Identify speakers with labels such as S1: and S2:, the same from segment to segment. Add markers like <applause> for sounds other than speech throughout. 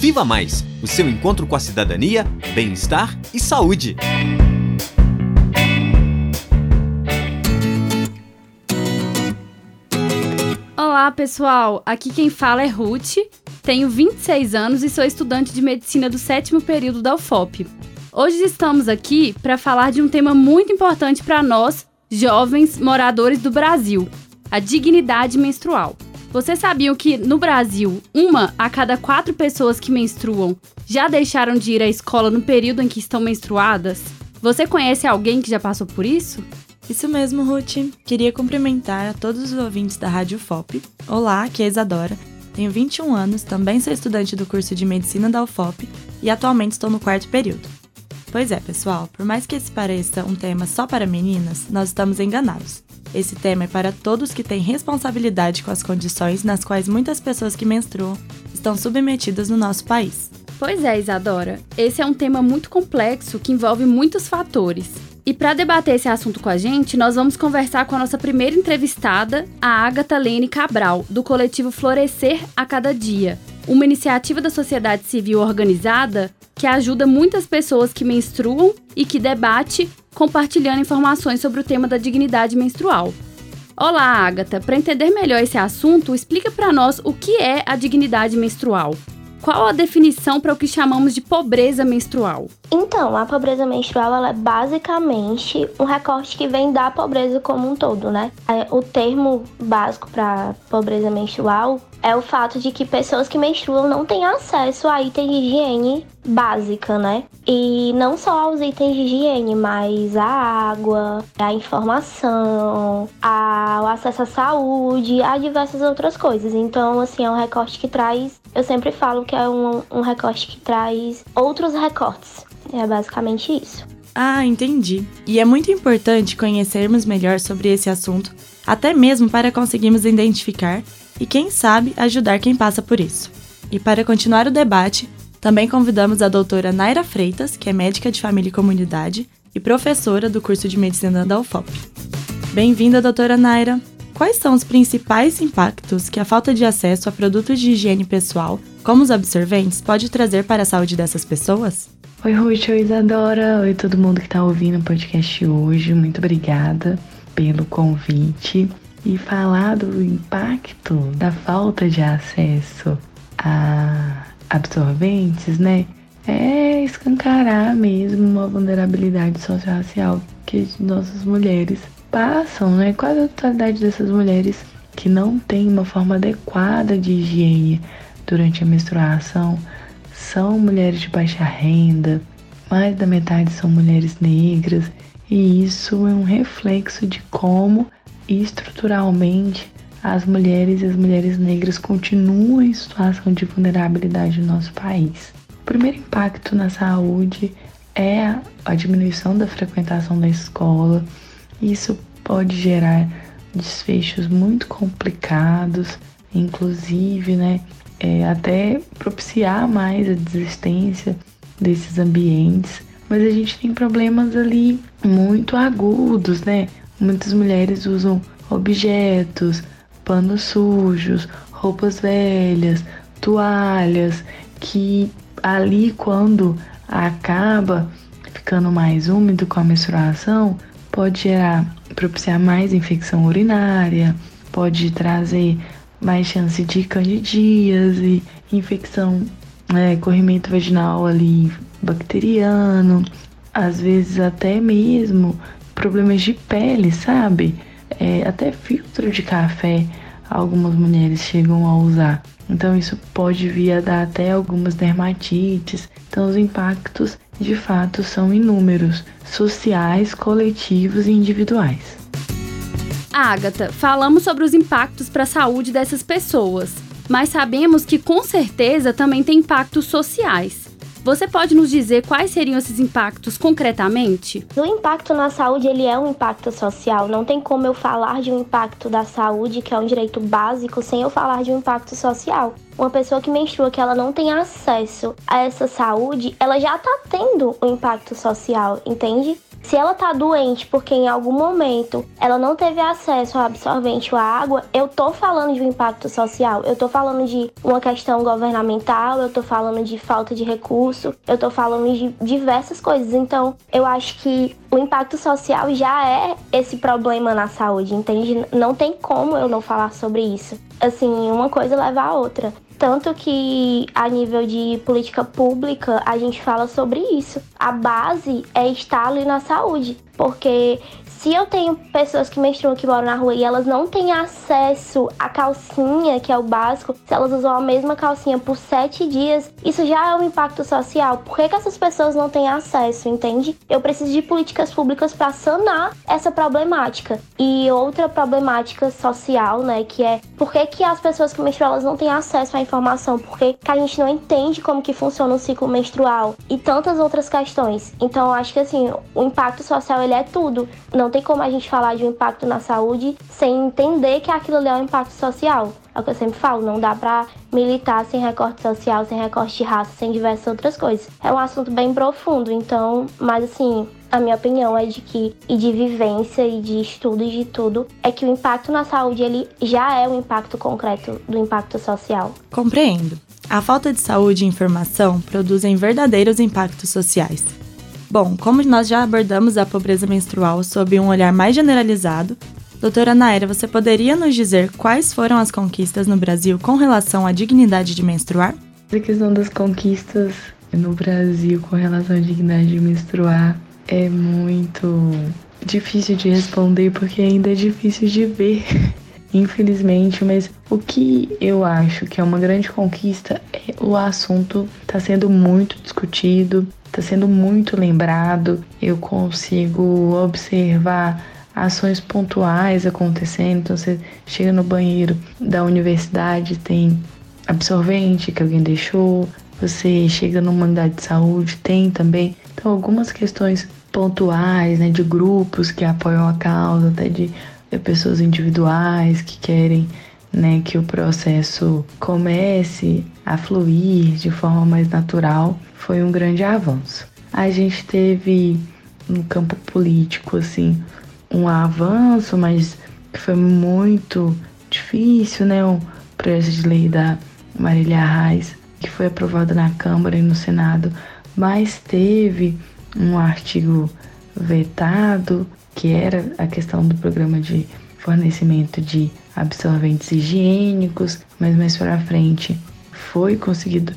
S1: Viva Mais o seu encontro com a cidadania, bem-estar e saúde.
S2: Olá, pessoal. Aqui quem fala é Ruth. Tenho 26 anos e sou estudante de medicina do sétimo período da UFOP. Hoje estamos aqui para falar de um tema muito importante para nós, jovens moradores do Brasil: a dignidade menstrual. Vocês sabiam que no Brasil, uma a cada quatro pessoas que menstruam já deixaram de ir à escola no período em que estão menstruadas? Você conhece alguém que já passou por isso?
S3: Isso mesmo, Ruth. Queria cumprimentar a todos os ouvintes da Rádio FOP. Olá, aqui é Isadora. Tenho 21 anos, também sou estudante do curso de Medicina da UFOP e atualmente estou no quarto período. Pois é, pessoal, por mais que esse pareça um tema só para meninas, nós estamos enganados. Esse tema é para todos que têm responsabilidade com as condições nas quais muitas pessoas que menstruam estão submetidas no nosso país.
S2: Pois é, Isadora. Esse é um tema muito complexo que envolve muitos fatores. E para debater esse assunto com a gente, nós vamos conversar com a nossa primeira entrevistada, a Agatha Lene Cabral, do coletivo Florescer a Cada Dia, uma iniciativa da sociedade civil organizada que ajuda muitas pessoas que menstruam e que debate compartilhando informações sobre o tema da dignidade menstrual. Olá, Agatha. Para entender melhor esse assunto, explica para nós o que é a dignidade menstrual. Qual a definição para o que chamamos de pobreza menstrual?
S4: Então, a pobreza menstrual é basicamente um recorte que vem da pobreza como um todo, né? É, o termo básico para pobreza menstrual é o fato de que pessoas que menstruam não têm acesso a itens de higiene básica, né? E não só aos itens de higiene, mas a água, a informação, a, o acesso à saúde, a diversas outras coisas. Então, assim, é um recorte que traz. Eu sempre falo que é um, um recorte que traz outros recortes. É basicamente isso.
S3: Ah, entendi. E é muito importante conhecermos melhor sobre esse assunto, até mesmo para conseguirmos identificar e, quem sabe, ajudar quem passa por isso. E para continuar o debate, também convidamos a doutora Naira Freitas, que é médica de família e comunidade e professora do curso de medicina da UFOP. Bem-vinda, doutora Naira! Quais são os principais impactos que a falta de acesso a produtos de higiene pessoal, como os absorventes, pode trazer para a saúde dessas pessoas?
S5: Oi, Ruth, oi, Isadora, oi todo mundo que está ouvindo o podcast hoje. Muito obrigada pelo convite e falar do impacto da falta de acesso a absorventes, né? É escancarar mesmo uma vulnerabilidade social que nossas mulheres passam, né? Quase a totalidade dessas mulheres que não tem uma forma adequada de higiene durante a menstruação são mulheres de baixa renda, mais da metade são mulheres negras, e isso é um reflexo de como estruturalmente as mulheres e as mulheres negras continuam em situação de vulnerabilidade no nosso país. O primeiro impacto na saúde é a diminuição da frequentação da escola. Isso pode gerar desfechos muito complicados, inclusive, né, é, até propiciar mais a desistência desses ambientes. Mas a gente tem problemas ali muito agudos, né? Muitas mulheres usam objetos, panos sujos, roupas velhas, toalhas, que ali quando acaba ficando mais úmido com a menstruação, pode gerar, propiciar mais infecção urinária, pode trazer mais chance de candidíase, infecção, é, corrimento vaginal ali bacteriano, às vezes até mesmo problemas de pele, sabe? É, até filtro de café algumas mulheres chegam a usar. Então isso pode vir a dar até algumas dermatites. Então os impactos de fato são inúmeros, sociais, coletivos e individuais.
S2: Agatha, falamos sobre os impactos para a saúde dessas pessoas, mas sabemos que com certeza também tem impactos sociais. Você pode nos dizer quais seriam esses impactos concretamente?
S4: O impacto na saúde, ele é um impacto social. Não tem como eu falar de um impacto da saúde, que é um direito básico, sem eu falar de um impacto social. Uma pessoa que menstrua, que ela não tem acesso a essa saúde, ela já tá tendo um impacto social, entende? Se ela tá doente porque em algum momento ela não teve acesso ao absorvente ou à água, eu tô falando de um impacto social, eu tô falando de uma questão governamental, eu tô falando de falta de recurso, eu tô falando de diversas coisas. Então, eu acho que o impacto social já é esse problema na saúde, entende? Não tem como eu não falar sobre isso. Assim, uma coisa leva a outra. Tanto que, a nível de política pública, a gente fala sobre isso. A base é estar ali na saúde, porque se eu tenho pessoas que menstruam que moram na rua e elas não têm acesso à calcinha, que é o básico, se elas usam a mesma calcinha por sete dias, isso já é um impacto social. Por que, que essas pessoas não têm acesso, entende? Eu preciso de políticas públicas para sanar essa problemática. E outra problemática social, né, que é por que, que as pessoas que menstruam elas não têm acesso à informação? Por que, que a gente não entende como que funciona o ciclo menstrual? E tantas outras questões. Então, acho que assim, o impacto social ele é tudo. Não não tem como a gente falar de um impacto na saúde sem entender que aquilo ali é um impacto social. É o que eu sempre falo, não dá pra militar sem recorte social, sem recorte de raça, sem diversas outras coisas. É um assunto bem profundo, então, mas assim, a minha opinião é de que, e de vivência, e de estudo, e de tudo, é que o impacto na saúde, ele já é um impacto concreto do impacto social.
S3: Compreendo. A falta de saúde e informação produzem verdadeiros impactos sociais. Bom, como nós já abordamos a pobreza menstrual sob um olhar mais generalizado, doutora Naira, você poderia nos dizer quais foram as conquistas no Brasil com relação à dignidade de menstruar?
S5: A questão das conquistas no Brasil com relação à dignidade de menstruar é muito difícil de responder porque ainda é difícil de ver, <laughs> infelizmente, mas o que eu acho que é uma grande conquista é o assunto está sendo muito discutido, está sendo muito lembrado. Eu consigo observar ações pontuais acontecendo. Então você chega no banheiro da universidade, tem absorvente que alguém deixou. Você chega numa unidade de saúde, tem também. Então algumas questões pontuais, né, de grupos que apoiam a causa, até de pessoas individuais que querem né, que o processo comece a fluir de forma mais natural, foi um grande avanço. A gente teve no campo político assim um avanço, mas que foi muito difícil, né? O projeto de lei da Marília Reis, que foi aprovado na Câmara e no Senado, mas teve um artigo vetado, que era a questão do programa de fornecimento de absorventes higiênicos, mas mais para frente foi conseguido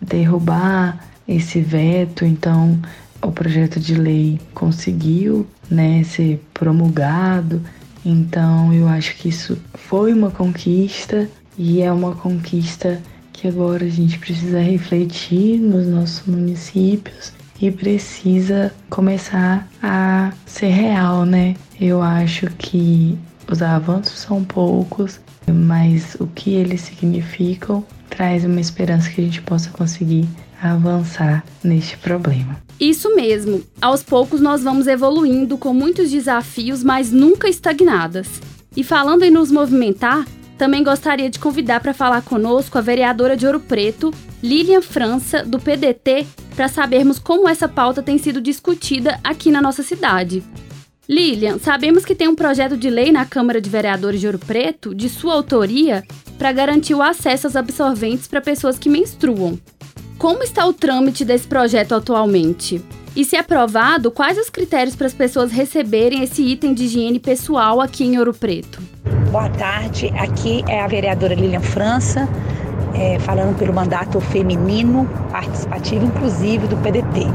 S5: derrubar esse veto, então o projeto de lei conseguiu né, ser promulgado. Então eu acho que isso foi uma conquista e é uma conquista que agora a gente precisa refletir nos nossos municípios e precisa começar a ser real, né? Eu acho que os avanços são poucos, mas o que eles significam traz uma esperança que a gente possa conseguir avançar neste problema.
S2: Isso mesmo. Aos poucos nós vamos evoluindo com muitos desafios, mas nunca estagnadas. E falando em nos movimentar, também gostaria de convidar para falar conosco a vereadora de Ouro Preto, Lilian França, do PDT, para sabermos como essa pauta tem sido discutida aqui na nossa cidade. Lilian, sabemos que tem um projeto de lei na Câmara de Vereadores de Ouro Preto, de sua autoria, para garantir o acesso aos absorventes para pessoas que menstruam. Como está o trâmite desse projeto atualmente? E se aprovado, quais os critérios para as pessoas receberem esse item de higiene pessoal aqui em Ouro Preto?
S6: Boa tarde, aqui é a vereadora Lilian França, é, falando pelo mandato feminino, participativo inclusive do PDT.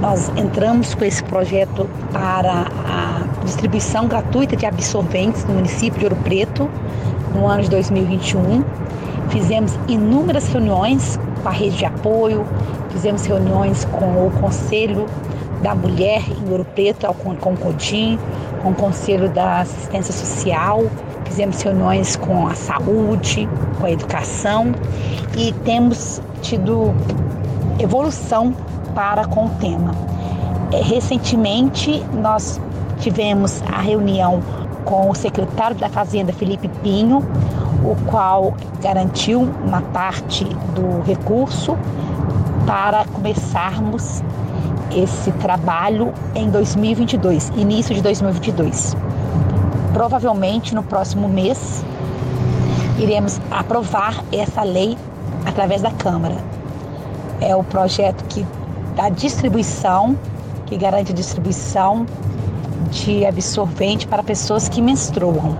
S6: Nós entramos com esse projeto para a distribuição gratuita de absorventes no município de Ouro Preto no ano de 2021. Fizemos inúmeras reuniões com a rede de apoio, fizemos reuniões com o Conselho da Mulher em Ouro Preto, com, o CODIM, com o Conselho da Assistência Social, fizemos reuniões com a saúde, com a educação e temos tido evolução para com o tema. É, recentemente, nós tivemos a reunião com o secretário da Fazenda, Felipe Pinho, o qual garantiu uma parte do recurso para começarmos esse trabalho em 2022, início de 2022. Provavelmente no próximo mês iremos aprovar essa lei através da Câmara. É o projeto que dá distribuição, que garante distribuição de absorvente para pessoas que menstruam.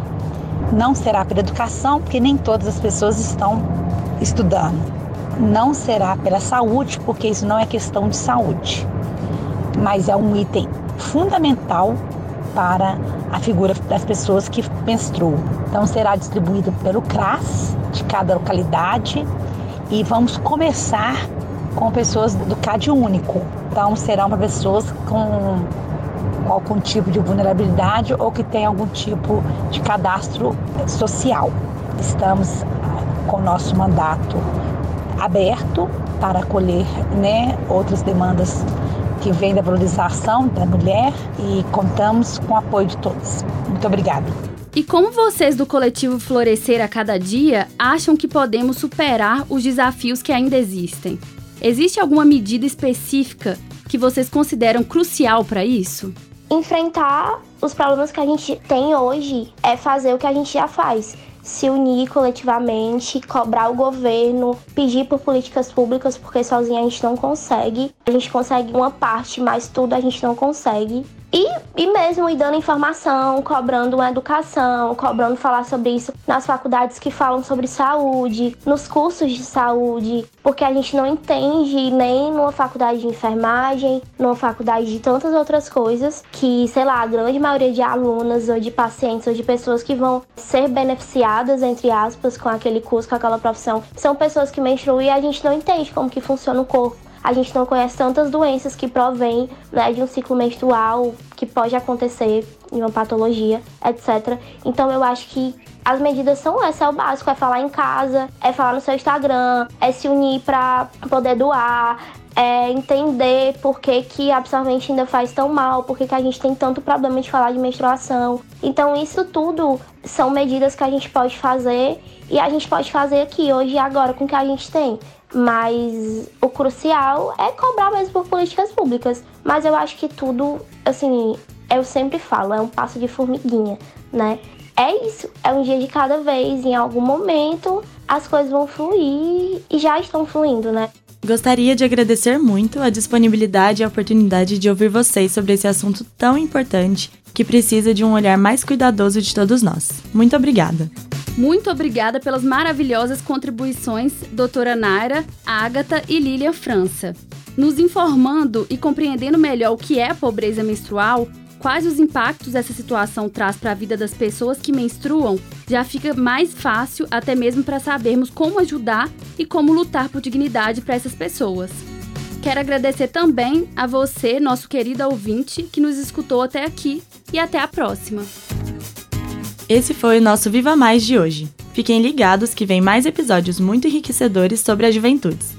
S6: Não será pela educação, porque nem todas as pessoas estão estudando. Não será pela saúde, porque isso não é questão de saúde, mas é um item fundamental para a figura das pessoas que menstruam. Então será distribuído pelo CRAS de cada localidade e vamos começar com pessoas do CAD único. Então serão para pessoas com, com algum tipo de vulnerabilidade ou que tem algum tipo de cadastro social. Estamos com o nosso mandato aberto para acolher né, outras demandas que vêm da valorização da mulher e contamos com o apoio de todos. Muito obrigada.
S2: E como vocês do coletivo Florescer a Cada Dia acham que podemos superar os desafios que ainda existem? Existe alguma medida específica que vocês consideram crucial para isso?
S4: Enfrentar os problemas que a gente tem hoje é fazer o que a gente já faz se unir coletivamente, cobrar o governo, pedir por políticas públicas, porque sozinho a gente não consegue. A gente consegue uma parte, mas tudo a gente não consegue. E, e mesmo ir dando informação, cobrando uma educação, cobrando falar sobre isso nas faculdades que falam sobre saúde, nos cursos de saúde, porque a gente não entende nem numa faculdade de enfermagem, numa faculdade de tantas outras coisas, que, sei lá, a grande maioria de alunas ou de pacientes ou de pessoas que vão ser beneficiadas, entre aspas, com aquele curso, com aquela profissão, são pessoas que menstruam e a gente não entende como que funciona o corpo a gente não conhece tantas doenças que provêm né, de um ciclo menstrual que pode acontecer em uma patologia, etc. Então eu acho que as medidas são essas, é o básico, é falar em casa, é falar no seu Instagram, é se unir para poder doar, é entender por que, que absorvente ainda faz tão mal, por que, que a gente tem tanto problema de falar de menstruação. Então isso tudo são medidas que a gente pode fazer e a gente pode fazer aqui hoje e agora com o que a gente tem. Mas o crucial é cobrar mesmo por políticas públicas. Mas eu acho que tudo, assim, eu sempre falo, é um passo de formiguinha, né? É isso, é um dia de cada vez. Em algum momento as coisas vão fluir e já estão fluindo, né?
S3: Gostaria de agradecer muito a disponibilidade e a oportunidade de ouvir vocês sobre esse assunto tão importante que precisa de um olhar mais cuidadoso de todos nós. Muito obrigada!
S2: Muito obrigada pelas maravilhosas contribuições, doutora Naira, Ágata e Lilian França. Nos informando e compreendendo melhor o que é a pobreza menstrual, quais os impactos essa situação traz para a vida das pessoas que menstruam, já fica mais fácil até mesmo para sabermos como ajudar e como lutar por dignidade para essas pessoas. Quero agradecer também a você, nosso querido ouvinte, que nos escutou até aqui e até a próxima.
S3: Esse foi o nosso Viva Mais de hoje. Fiquem ligados que vem mais episódios muito enriquecedores sobre as juventudes.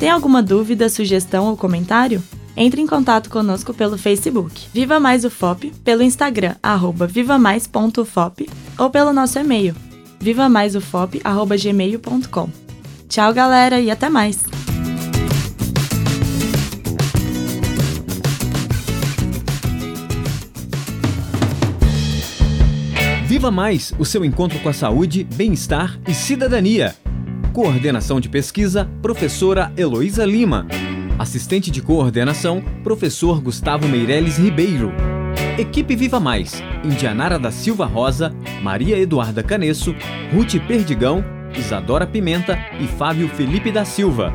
S3: Tem alguma dúvida, sugestão ou comentário? Entre em contato conosco pelo Facebook Viva Mais UFOP, pelo Instagram arroba vivamais.ufop ou pelo nosso e-mail vivamaisufop.gmail.com. Tchau, galera, e até mais!
S1: Viva Mais, o seu encontro com a saúde, bem-estar e cidadania. Coordenação de pesquisa, professora Heloísa Lima. Assistente de coordenação, professor Gustavo Meireles Ribeiro. Equipe Viva Mais, Indianara da Silva Rosa, Maria Eduarda Canesso, Ruth Perdigão, Isadora Pimenta e Fábio Felipe da Silva.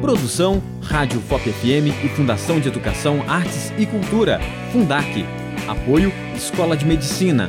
S1: Produção, Rádio FOP FM e Fundação de Educação, Artes e Cultura, Fundac. Apoio, Escola de Medicina,